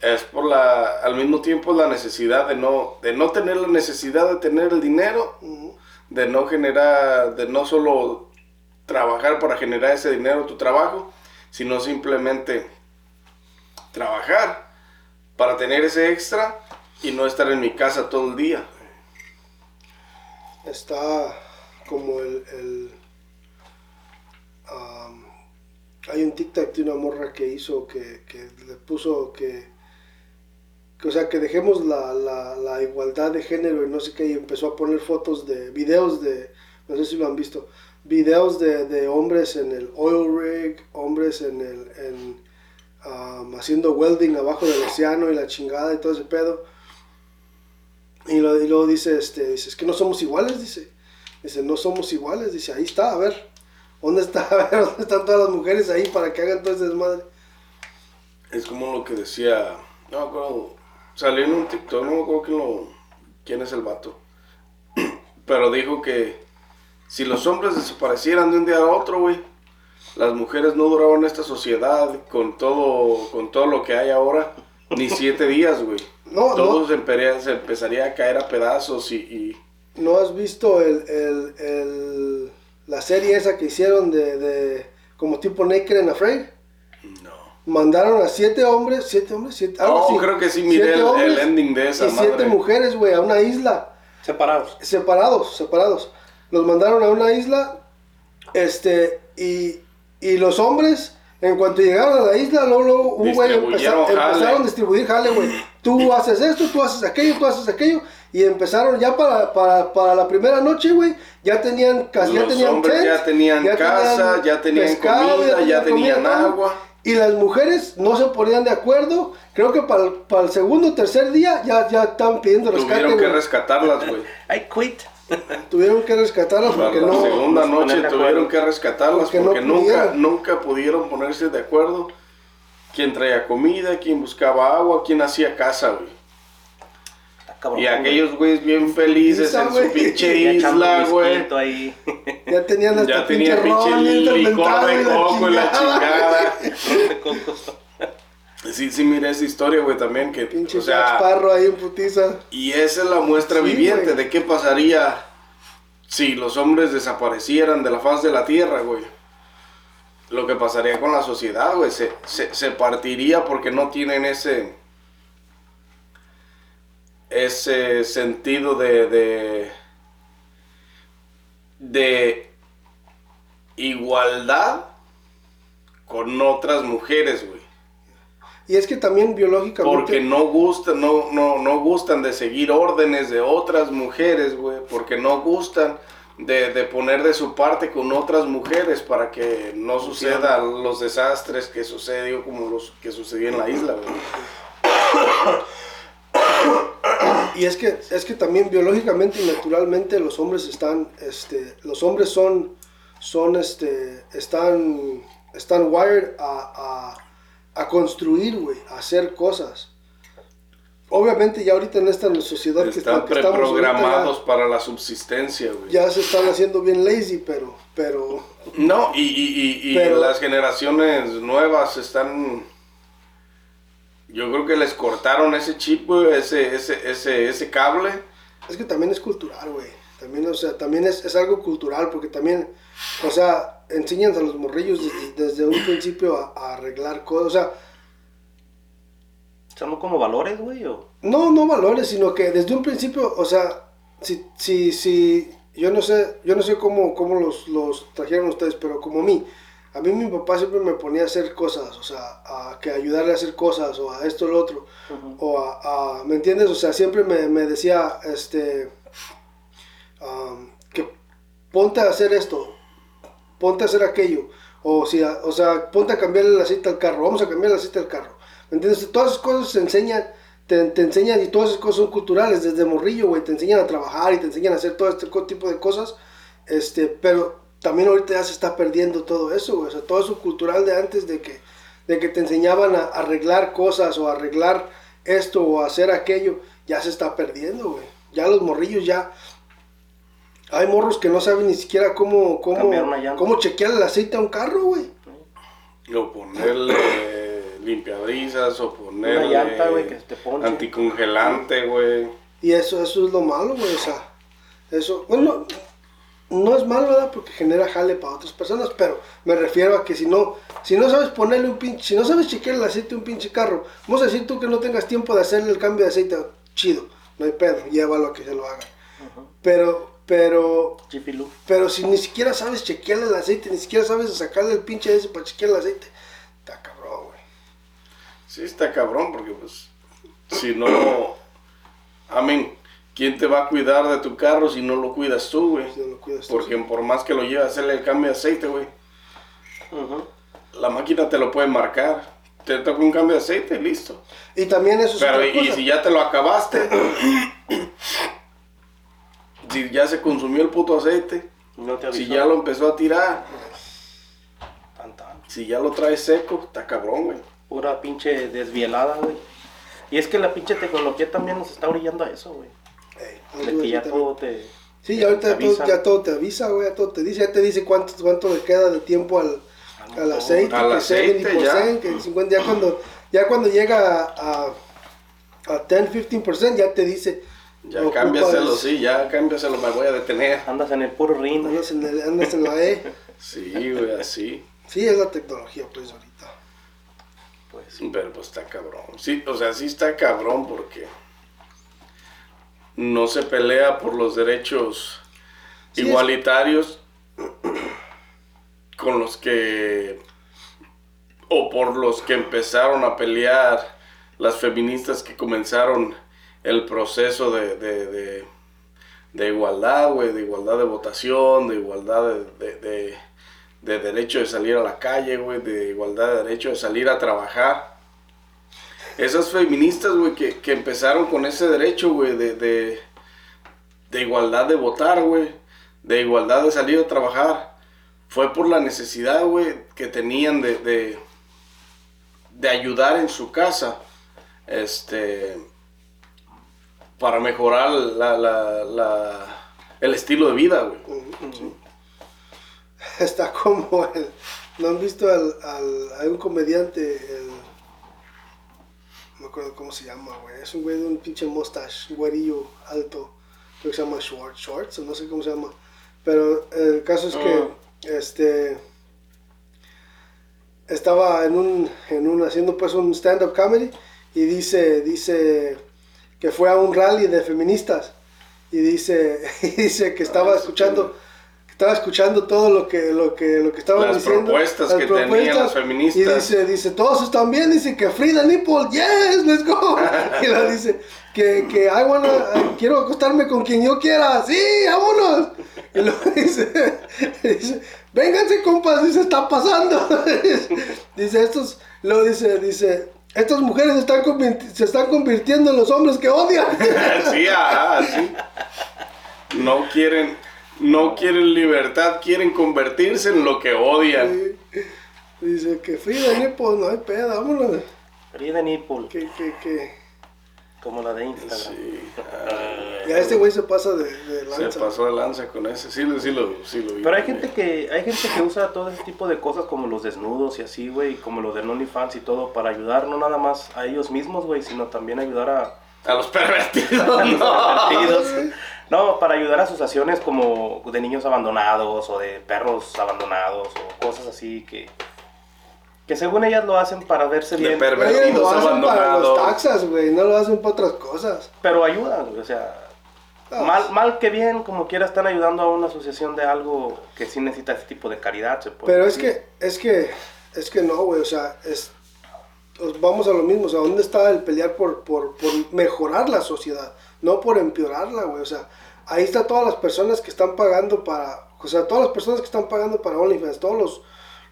es por la, al mismo tiempo la necesidad de no, de no tener la necesidad de tener el dinero, de no generar, de no solo trabajar para generar ese dinero tu trabajo, sino simplemente trabajar para tener ese extra y no estar en mi casa todo el día.
Está como el, el hay un tic-tac de una morra que hizo que, que le puso que o sea, que dejemos la, la, la, igualdad de género y no sé qué, y empezó a poner fotos de videos de, no sé si lo han visto, videos de, de hombres en el oil rig, hombres en el, en, um, haciendo welding abajo del océano y la chingada y todo ese pedo. Y, lo, y luego dice, este, dice, es que no somos iguales, dice. Dice, no somos iguales, dice, ahí está, a ver, ¿dónde está? *laughs* ¿dónde están todas las mujeres ahí para que hagan todo ese desmadre?
Es como lo que decía, no me acuerdo, salió en un TikTok, no me acuerdo quién, quién es el vato. *clears throat* Pero dijo que si los hombres desaparecieran de un día a otro, güey, las mujeres no duraban esta sociedad con todo, con todo lo que hay ahora, ni *laughs* siete días, güey. No, todo Se, empezaría, a caer a pedazos y...
¿No has visto el, el, el, la serie esa que hicieron de, de como tipo Naked and Afraid? mandaron a siete hombres, siete hombres, siete.
Oh, creo que sí miré el, ending de esa.
Y siete mujeres, güey, a una isla.
Separados.
Separados, separados. Los mandaron a una isla, este, y, y los hombres, en cuanto llegaron a la isla, luego, un güey empezaron, a distribuir jale, güey. Tú haces esto, tú haces aquello, tú haces aquello. Y empezaron ya para, para, para la primera noche, güey. Ya tenían, ya tenían
ya tenían casa, ya tenían comida, ya tenían agua
y las mujeres no se ponían de acuerdo. Creo que para el, para el segundo o tercer día ya, ya estaban pidiendo
rescate. Tuvieron que rescatarlas, güey. *laughs*
I quit.
Tuvieron que rescatarlas porque
la
no.
La segunda noche tuvieron que rescatarlas porque, nunca, nunca pudieron ponerse de acuerdo. Quién traía comida, quién buscaba agua, quién hacía casa, güey. Y aquellos güeyes bien felices en su pinche isla, güey.
Ya tenían hasta
ya pinche licor de coco y la chingada. Sí, sí, mira esa historia, güey, también que...
Pinche o sea, ahí en putiza.
Y esa es la muestra viviente de qué pasaría si los hombres desaparecieran de la faz de la tierra, güey. Lo que pasaría con la sociedad, güey, se, se, se partiría porque no tienen ese ese sentido de, de, igualdad con otras mujeres, güey.
Y es que también biológicamente...
Porque no gustan, no, no, no gustan de seguir órdenes de otras mujeres, güey. Porque no gustan de, de, poner de su parte con otras mujeres para que no sucedan los desastres que sucedió como los que sucedió en la isla, güey.
y es que, es que también biológicamente y naturalmente los hombres están, este, los hombres son, son, este, están, están wired a, a, construir, güey, a hacer cosas. Obviamente ya ahorita en esta sociedad
que, están está, que programados para la subsistencia, güey.
Ya se están haciendo bien lazy, pero, pero.
No, y, y, y, las generaciones nuevas están yo creo que les cortaron ese chip, güey, ese, ese, ese, ese cable.
Es que también es cultural, güey. También, o sea, también es, es, algo cultural, porque también, o sea, enseñan a los morrillos desde, un principio a, arreglar cosas, o sea...
¿Son como valores, güey?
No, no valores, sino que desde un principio, o sea, si, si, si, yo no sé, yo no sé cómo, cómo los, los trajeron ustedes, pero como a mí, a mí mi papá siempre me ponía a hacer cosas, o sea, a que ayudarle a hacer cosas, o a esto, o lo otro, o a, ¿me entiendes? O sea, siempre me, me decía, este, que ponte a hacer esto, ponte a hacer aquello, o, sea, ponte a cambiarle el aceite al carro, vamos a cambiar el aceite al carro, ¿me entiendes? Todas esas cosas se enseñan, te, enseñan, y todas esas cosas son culturales, desde morrillo, güey, te enseñan a trabajar y te enseñan a hacer todo este tipo de cosas, este, pero también ahorita ya se está perdiendo todo eso. O sea, todo eso cultural de antes de que, de que te enseñaban a arreglar cosas o arreglar esto o hacer aquello, ya se está perdiendo, güey. Ya los morrillos ya... Hay morros que no saben ni siquiera cómo, cómo, cómo chequear el aceite a un carro, güey.
O ponerle limpiabrisas o ponerle llanta, güey, que te anticongelante, güey.
Y eso, eso es lo malo, güey. O sea, eso, bueno, no es malo, ¿verdad? Porque genera jale para otras personas, pero me refiero a que si no, si no sabes ponerle un pinche, si no sabes chequear el aceite de un pinche carro, vamos a decir tú que no tengas tiempo de hacerle el cambio de aceite, chido, no hay pedo, llévalo a que se lo haga. Pero, pero, pero si ni siquiera sabes chequearle el aceite, ni siquiera sabes sacarle el pinche ese para chequear el aceite, está cabrón, güey.
Sí, está cabrón, porque pues, si no, amén ¿quién te va a cuidar de tu carro si no lo cuidas tú, güey? Porque por más que lo lleves a hacerle el cambio de aceite, güey, la máquina te lo puede marcar. Te toca un cambio de aceite, listo.
Y también eso es
Pero y, si ya te lo acabaste, *coughs* si ya se consumió el puto aceite, si ya lo empezó a tirar, si ya lo traes seco, está cabrón, güey.
Pura pinche desvielada, güey. Y es que la pinche tecnología también nos está orillando a eso, güey ya todo te.
Sí, ahorita ya todo te avisa, güey, ya todo te dice, ya te dice cuánto, cuánto le queda de tiempo al, al aceite,
al que aceite,
ya. que 50, ya cuando, ya cuando llega a, a 10, 15%, ya te dice.
Ya cámbiaselo, sí, ya cámbiaselo, me voy a detener.
Andas en el puro ring.
Andas en, el, andas en la *laughs* E.
sí, güey, así.
Sí, es la tecnología, pues, ahorita.
Pues. Pero pues está cabrón. Sí, o sea, sí está cabrón porque no se pelea por los derechos igualitarios con los que o por los que empezaron a pelear las feministas que comenzaron el proceso de, de, de, igualdad, güey, de igualdad de votación, de igualdad de, de, derecho de salir a la calle, güey, de igualdad de derecho de salir a trabajar. Esas feministas, güey, que, empezaron con ese derecho, güey, de, de, igualdad de votar, güey, de igualdad de salir a trabajar, fue por la necesidad, güey, que tenían de, de, ayudar en su casa, este, para mejorar la, la, el estilo de vida, güey.
Está como el, ¿no han visto al, al, hay un comediante, el no me acuerdo cómo se llama, güey. Es un güey de un pinche mustache, güerillo alto. Creo que se llama Schwartz, Schwartz, o no sé cómo se llama. Pero el caso es que, ah. este, estaba en un, en un, haciendo pues un stand-up comedy y dice, dice que fue a un rally de feministas y dice, *laughs* y dice que estaba ah, escuchando estaba escuchando todo lo que lo que lo que estaban
las
diciendo
propuestas que tenían las feministas
y dice dice todos están bien dice que Frida Nipple yes let's go *laughs* y la dice que que I wanna, quiero acostarme con quien yo quiera sí vámonos y luego *laughs* dice, dice vénganse compas dice está pasando dice estos luego dice dice estas mujeres se están, se están convirtiendo en los hombres que odian. *laughs*
sí, ajá, sí. No quieren, no quieren libertad, quieren convertirse en lo que odian.
Dice que Frida pues no hay pedo, vámonos.
Frida Nipple,
Que, que, que.
Como la de Instagram.
Sí, *laughs*
Ya este güey se pasa de, de
se pasó de lanza con ese. Sí, lo- sí lo, sí lo vi.
Pero hay gente que hay gente que usa todo ese tipo de cosas como los desnudos y así, güey, como lo del OnlyFans y todo para ayudar no nada más a ellos mismos, güey, sino también ayudar a,
A los pervertidos, *laughs*
a los
no.
pervertidos. No, para ayudar a asociaciones como de niños abandonados o de perros abandonados o cosas así que que según ellas lo hacen para verse
De
bien,
Ellos lo
Pervertidos
hacen para los
abandonados.
taxas, güey, no lo hacen para otras cosas.
pero ayudan, güey, o sea, mal mal que bien, como quiera están ayudando a una asociación de algo que sí necesita ese tipo de caridad, se puede
Pero es que, es que, es que no, güey, o sea, es, pues vamos a lo mismo, o sea, ¿dónde está el pelear por, por, por mejorar la sociedad? No por empeorarla, güey, o sea, ahí está todas las personas que están pagando para, o sea, todas las personas que están pagando para OnlyFans, todos los,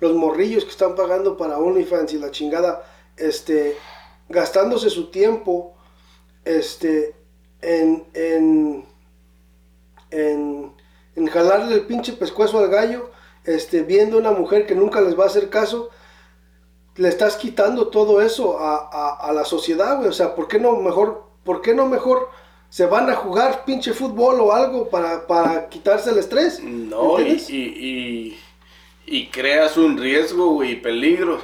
los morrillos que están pagando para OnlyFans y la chingada, este, gastándose su tiempo, este, en, en, en, en jalarle el pinche pescuezo al gallo, este, viendo una mujer que nunca les va a hacer caso, le estás quitando todo eso a, a, a la sociedad, güey. O sea, ¿por qué no mejor, por qué no mejor se van a jugar pinche fútbol o algo para, para quitarse el estrés?
No, y,
¿Entiendes?
y, y, y creas un riesgo, güey, y peligro.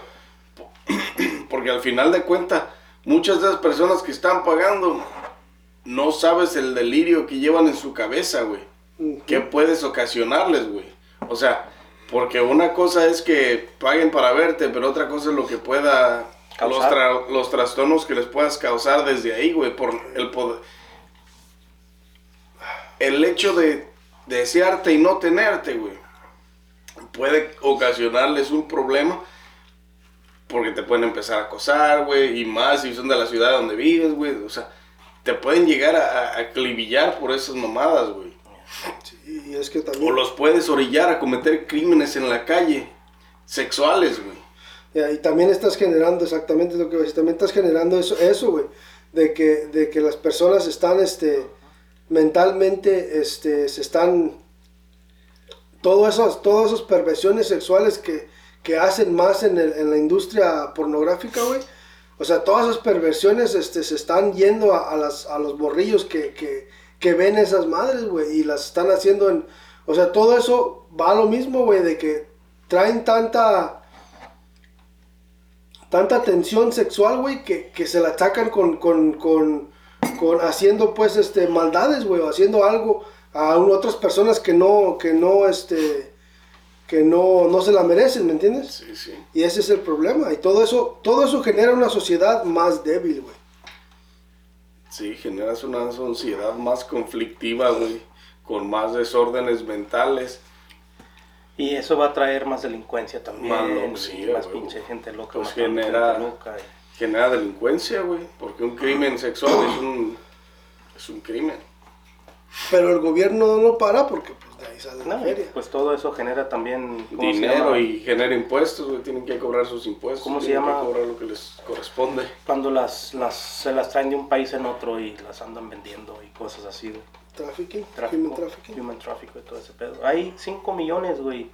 *clears throat* Porque al final de cuentas, muchas de las personas que están pagando, no sabes el delirio que llevan en su cabeza, güey. ¿Qué puedes ocasionarles, güey? O sea, porque una cosa es que paguen para verte, pero otra cosa es lo que pueda... Los, tra- los trastornos que les puedas causar desde ahí, güey, por el poder... El hecho de desearte y no tenerte, güey, puede ocasionarles un problema porque te pueden empezar a acosar, güey, y más si son de la ciudad donde vives, güey, o sea, te pueden llegar a, a acribillar por esas mamadas, güey.
Sí, es que
O
también...
los puedes orillar a cometer crímenes en la calle, sexuales, güey.
Ya, y también estás generando, exactamente lo que decir, también estás generando eso, eso, güey, de que, de que las personas están, este, mentalmente, este, se están, todo esas, todas esas perversiones sexuales que, que hacen más en, el- en la industria pornográfica, güey, o sea, todas esas perversiones, este, se están yendo a, a las, a los borrillos que, que, que ven esas madres, güey, y las están haciendo en, o sea, todo eso va a lo mismo, güey, de que traen tanta tanta tensión sexual, güey, que, que se la atacan con, con, con, con haciendo, pues, este, maldades, güey, o haciendo algo a un- otras personas que no, que no, este, que no, no se la merecen, ¿me entiendes?
Sí, sí.
Y ese es el problema, y todo eso, todo eso genera una sociedad más débil, güey.
Sí, generas una sociedad más conflictiva, güey, con más desórdenes mentales.
Y eso va a traer más delincuencia también.
Más güey.
pinche gente loca.
Pues genera-
gente loca y-
Genera delincuencia, güey, porque un crimen sexual es un, es un crimen.
Pero el gobierno no lo para porque, pues, de ahí sale la
No, y
feria.
pues todo eso genera también ¿cómo se
Dinero y genera impuestos, güey, tienen que cobrar sus impuestos.
¿Cómo se
tienen
llama?
que cobrar lo que les corresponde.
cuando las, las se las traen de un país en otro y las andan vendiendo y cosas así, güey.
Trafficking,
Tráfico,
human trafficking.
human traffic y todo ese pedo. Hay 5 millones, güey,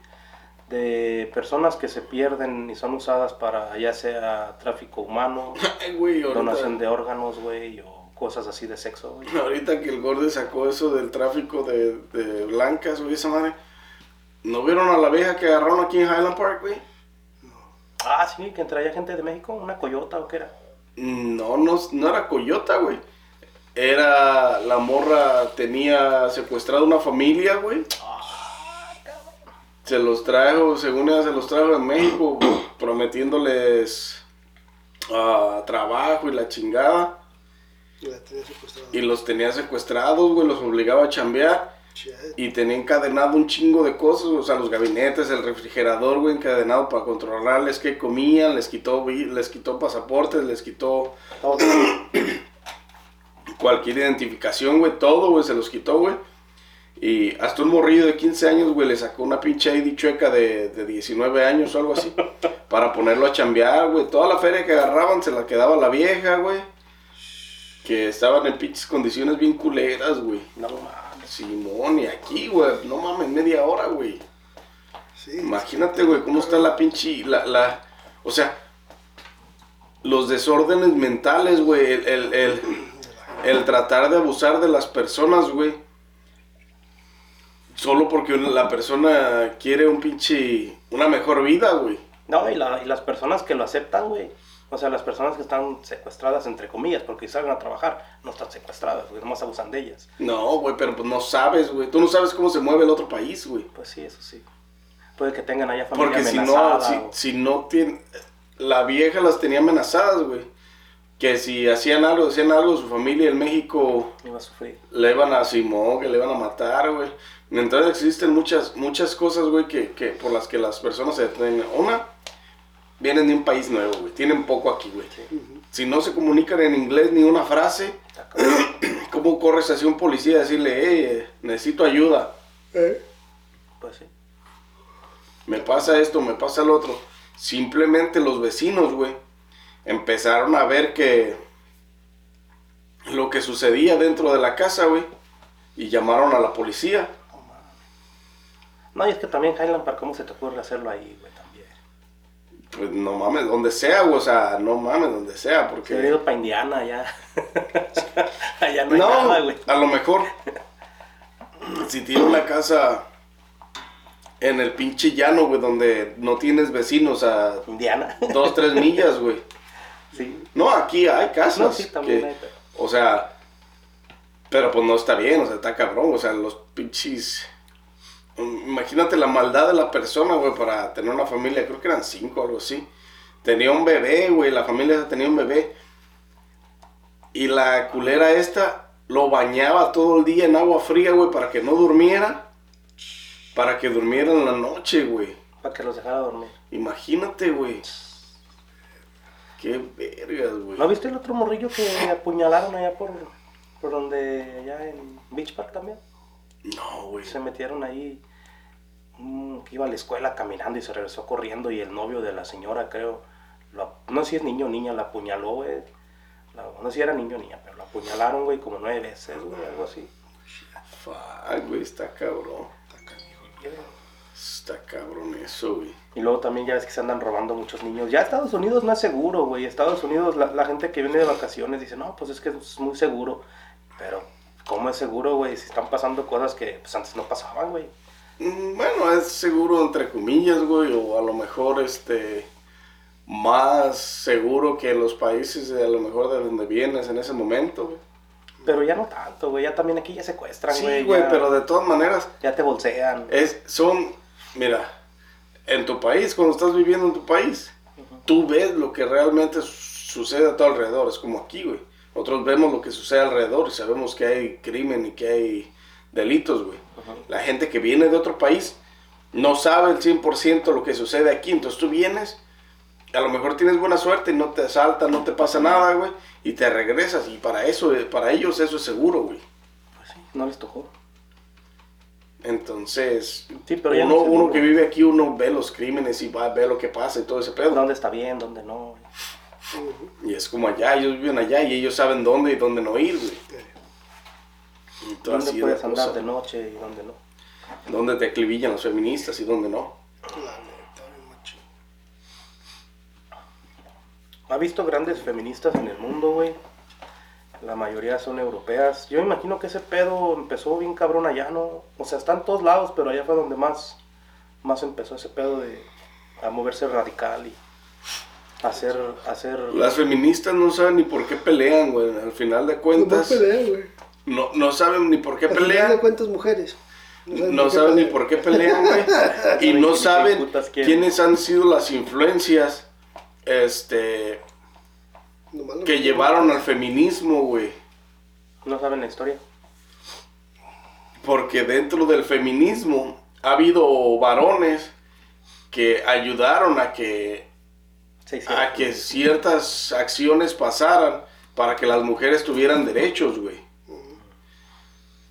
de personas que se pierden y son usadas para ya sea tráfico humano, *laughs*
Ay, güey,
donación de órganos, güey, o cosas así de sexo, güey. *laughs*
ahorita que el Gorde sacó eso del tráfico de, de blancas, güey, esa madre. ¿No vieron a la vieja que agarraron aquí en Highland Park, güey?
Ah, sí, que traía gente de México, una coyota o qué era.
No, no, no era Coyota, güey. Era, la morra tenía secuestrada una familia, güey. Se los trajo, según ella se los trajo de México, prometiéndoles ah, trabajo y la chingada.
Y la tenía secuestrada.
Y los tenía secuestrados, güey, los obligaba a chambear.
Shit.
Y tenía encadenado un chingo de cosas, o sea, los gabinetes, el refrigerador, güey, encadenado para controlarles qué comían, les quitó, les quitó pasaportes, les quitó *coughs* cualquier identificación, güey, todo, güey, se los quitó, güey. Y hasta un morrillo de 15 años, güey, le sacó una pinche ID chueca de, de 19 años o algo así. *laughs* para ponerlo a chambear, güey. Toda la feria que agarraban se la quedaba la vieja, güey. Que estaban en pinches condiciones bien culeras, güey.
No mames.
Simón, y aquí, güey, no mames, media hora, güey.
Sí,
Imagínate, güey, cómo está la pinche, la, la, o sea, los desórdenes mentales, güey, el, el, el, el tratar de abusar de las personas, güey. Solo porque la persona quiere un pinche, una mejor vida, güey.
No, y, la- y las personas que lo aceptan, güey. O sea, las personas que están secuestradas, entre comillas, porque salen a trabajar, no están secuestradas, güey, nomás abusan de ellas.
No, güey, pero pues no sabes, güey. Tú no sabes cómo se mueve el otro país, güey.
Pues sí, eso sí. Puede que tengan allá familia
Porque si no,
amenazada.
si, si no tiene, la vieja las tenía amenazadas, güey. Que si hacían algo, hacían algo, su familia en México
iba a sufrir.
le iban a Simón, que le iban a matar, güey. Entonces existen muchas, muchas cosas, güey, que, que por las que las personas se detienen. Una, vienen de un país nuevo, güey. Tienen poco aquí, güey. Si no se comunican en inglés ni una frase. *clears throat* ¿cómo corres hacia un policía a decirle, hey, eh, necesito ayuda?
¿Eh?
Pues sí.
me pasa esto, me pasa el otro. Simplemente los vecinos, güey, empezaron a ver que lo que sucedía dentro de la casa, güey, y llamaron a la policía.
No, y es que también Highland Park, ¿cómo se te ocurre hacerlo ahí, güey?
Pues no mames, donde sea, güey, o sea, no mames, donde sea,
Se
porque...
ido para Indiana, allá. *laughs* allá no hay
No,
nada, güey.
a lo mejor, si tiene una casa en el pinche llano, güey, donde no tienes vecinos a
Indiana.
dos, tres millas, güey.
sí.
No, aquí hay casas.
No, sí, también
que-
hay, pero-
O sea, pero pues no está bien, o sea, está cabrón, o sea, los pinches... Imagínate la maldad de la persona, güey, para tener una familia, creo que eran cinco o algo así. Tenía un bebé, güey, la familia tenía un bebé. Y la culera esta lo bañaba todo el día en agua fría, güey, para que no durmiera. Para que durmiera en la noche, güey.
Para que los dejara dormir.
Imagínate, güey. Qué vergas, güey.
¿No viste el otro morrillo que apuñalaron allá por, por donde, allá en Beach Park también?
No, güey.
Se metieron ahí, mm, que iba a la escuela caminando y se regresó corriendo y el novio de la señora, creo, lo, no sé si es niño o niña, la apuñaló, güey. La- no sé si era niño o niña, pero la apuñalaron, güey, como nueve veces, güey, algo así.
Fuck, güey, está cabrón. Está cabrón eso, güey.
Y luego también ya ves que se andan robando muchos niños. Ya Estados Unidos no es seguro, güey. Estados Unidos, la, la gente que viene de vacaciones dice, no, pues es que es muy seguro. Pero, ¿cómo es seguro, güey? Si están pasando cosas que pues, antes no pasaban, güey.
Mm, Bueno, es seguro entre comillas, güey, o a lo mejor este más seguro que los países de a lo mejor de donde vienes en ese momento, güey.
Pero ya no tanto, güey. Ya también aquí ya secuestran, güey.
Sí, güey,
ya-
pero de todas maneras
Ya te bolsean.
es son mira, en tu país cuando estás viviendo en tu país, tú ves lo que realmente su- sucede a tu alrededor, es como aquí, güey. Nosotros vemos lo que sucede alrededor y sabemos que hay crimen y que hay delitos, güey. La gente que viene de otro país no sabe el 100% lo que sucede aquí. Entonces tú vienes, a lo mejor tienes buena suerte y no te asaltan, no te pasa nada, güey, y te regresas. Y para eso, para ellos eso es seguro, güey.
Pues sí, no les tocó.
Entonces,
Sí, pero
uno,
no
uno que vive aquí, uno ve los crímenes y va, ve lo que pasa y todo ese pedo.
¿Dónde está bien, dónde no? güey?
Y es como allá, ellos viven allá y ellos saben dónde y dónde no ir, güey. Y todo
¿Dónde puedes
de
andar
cosa.
de noche y dónde no?
Dónde te acribillan los feministas y dónde no.
La neta, machín.
Ha visto grandes feministas en el mundo, güey. La mayoría son europeas. Yo imagino que ese pedo empezó bien cabrón allá, ¿no? O sea, está en todos lados, pero allá fue donde más, más empezó ese pedo de a moverse radical y hacer, hacer...
Las feministas no saben ni por qué pelean, güey. Al final de
No
cuentas,
pelean, güey.
no, no saben ni por qué
Al final de
pelean.
cuentas, mujeres.
No saben ni por qué pelean, güey. *laughs* Y no saben quiénes han sido las influencias este, que llevaron al feminismo, güey.
No saben la historia.
Porque dentro del feminismo ha habido varones que ayudaron a que,
Sí, sí.
a que ciertas acciones pasaran para que las mujeres tuvieran derechos, güey.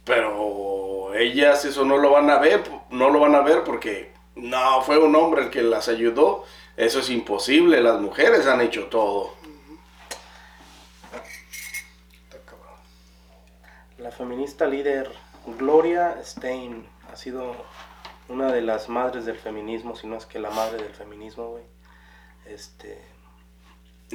Pero ellas eso no lo van a ver, no lo van a ver porque no fue un hombre el que las ayudó. Eso es imposible, las mujeres han hecho todo.
La feminista líder Gloria Stein ha sido una de las madres del feminismo, si no es que la madre del feminismo, güey. Este.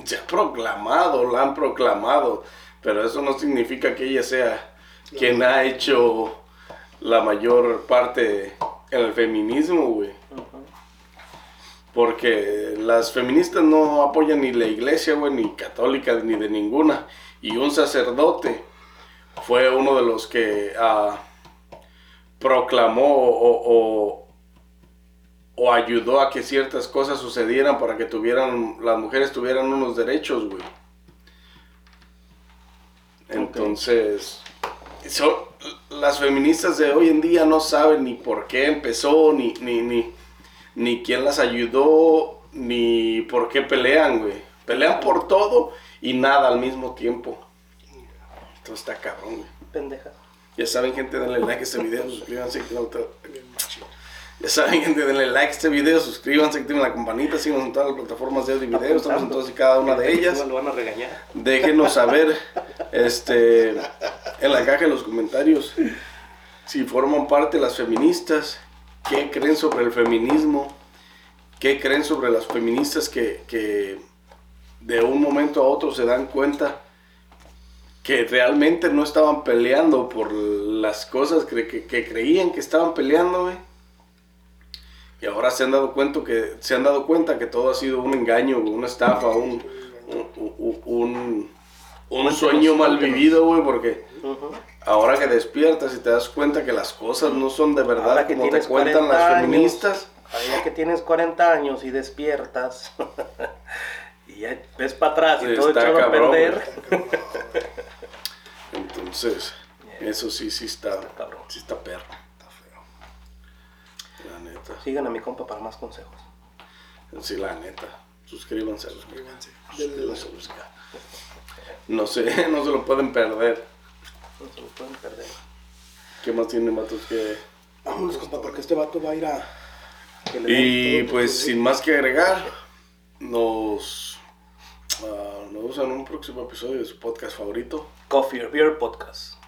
Se ha proclamado, la han proclamado, pero eso no significa que ella sea quien ha hecho la mayor parte en el feminismo, güey. Porque las feministas no apoyan ni la iglesia, güey, ni católica, ni de ninguna. Y un sacerdote fue uno de los que ah, proclamó o, o, ayudó a que ciertas cosas sucedieran para que tuvieran, las mujeres tuvieran unos derechos, güey. Entonces, las feministas de hoy en día no saben ni por qué empezó, ni, ni, ni, ni quién las ayudó, ni por qué pelean, güey. Pelean por todo y nada al mismo tiempo. Entonces está cabrón, güey.
Pendeja.
Ya saben, gente, denle like a este video, *laughs* suscríbanse. Ya saben, gente, denle like a este video, suscríbanse, activen la campanita, síganos en todas las plataformas de audio y video, estamos en todas y cada una de ellas.
Lo van a regañar.
Déjenos saber *laughs* este, en la caja de los comentarios si forman parte las feministas, qué creen sobre el feminismo, qué creen sobre las feministas que, que de un momento a otro se dan cuenta que realmente no estaban peleando por las cosas que, que, creían que estaban peleando, güey. Y ahora se han dado cuenta que se han dado cuenta que todo ha sido un engaño, una estafa, un, un, un, sueño mal vivido, güey, porque ahora que despiertas y te das cuenta que las cosas no son de verdad como te cuentan las feministas.
Ahora que tienes 40 años y despiertas *laughs* y ya ves para atrás y todo echado a perder. *laughs*
Entonces, eso sí, sí está, sí está perro.
Neta. Sigan a mi compa para más consejos.
Sí, la neta. Suscríbanse. Suscríbanse. No sé, *laughs* no se lo pueden perder.
No se lo pueden perder.
¿Qué más tiene Matos que...?
Vámonos, compa, porque este vato va a ir a...
Y pues, sin más que agregar, nos... Uh, nos vemos en un próximo episodio de su podcast favorito.
Coffee or Beer Podcast.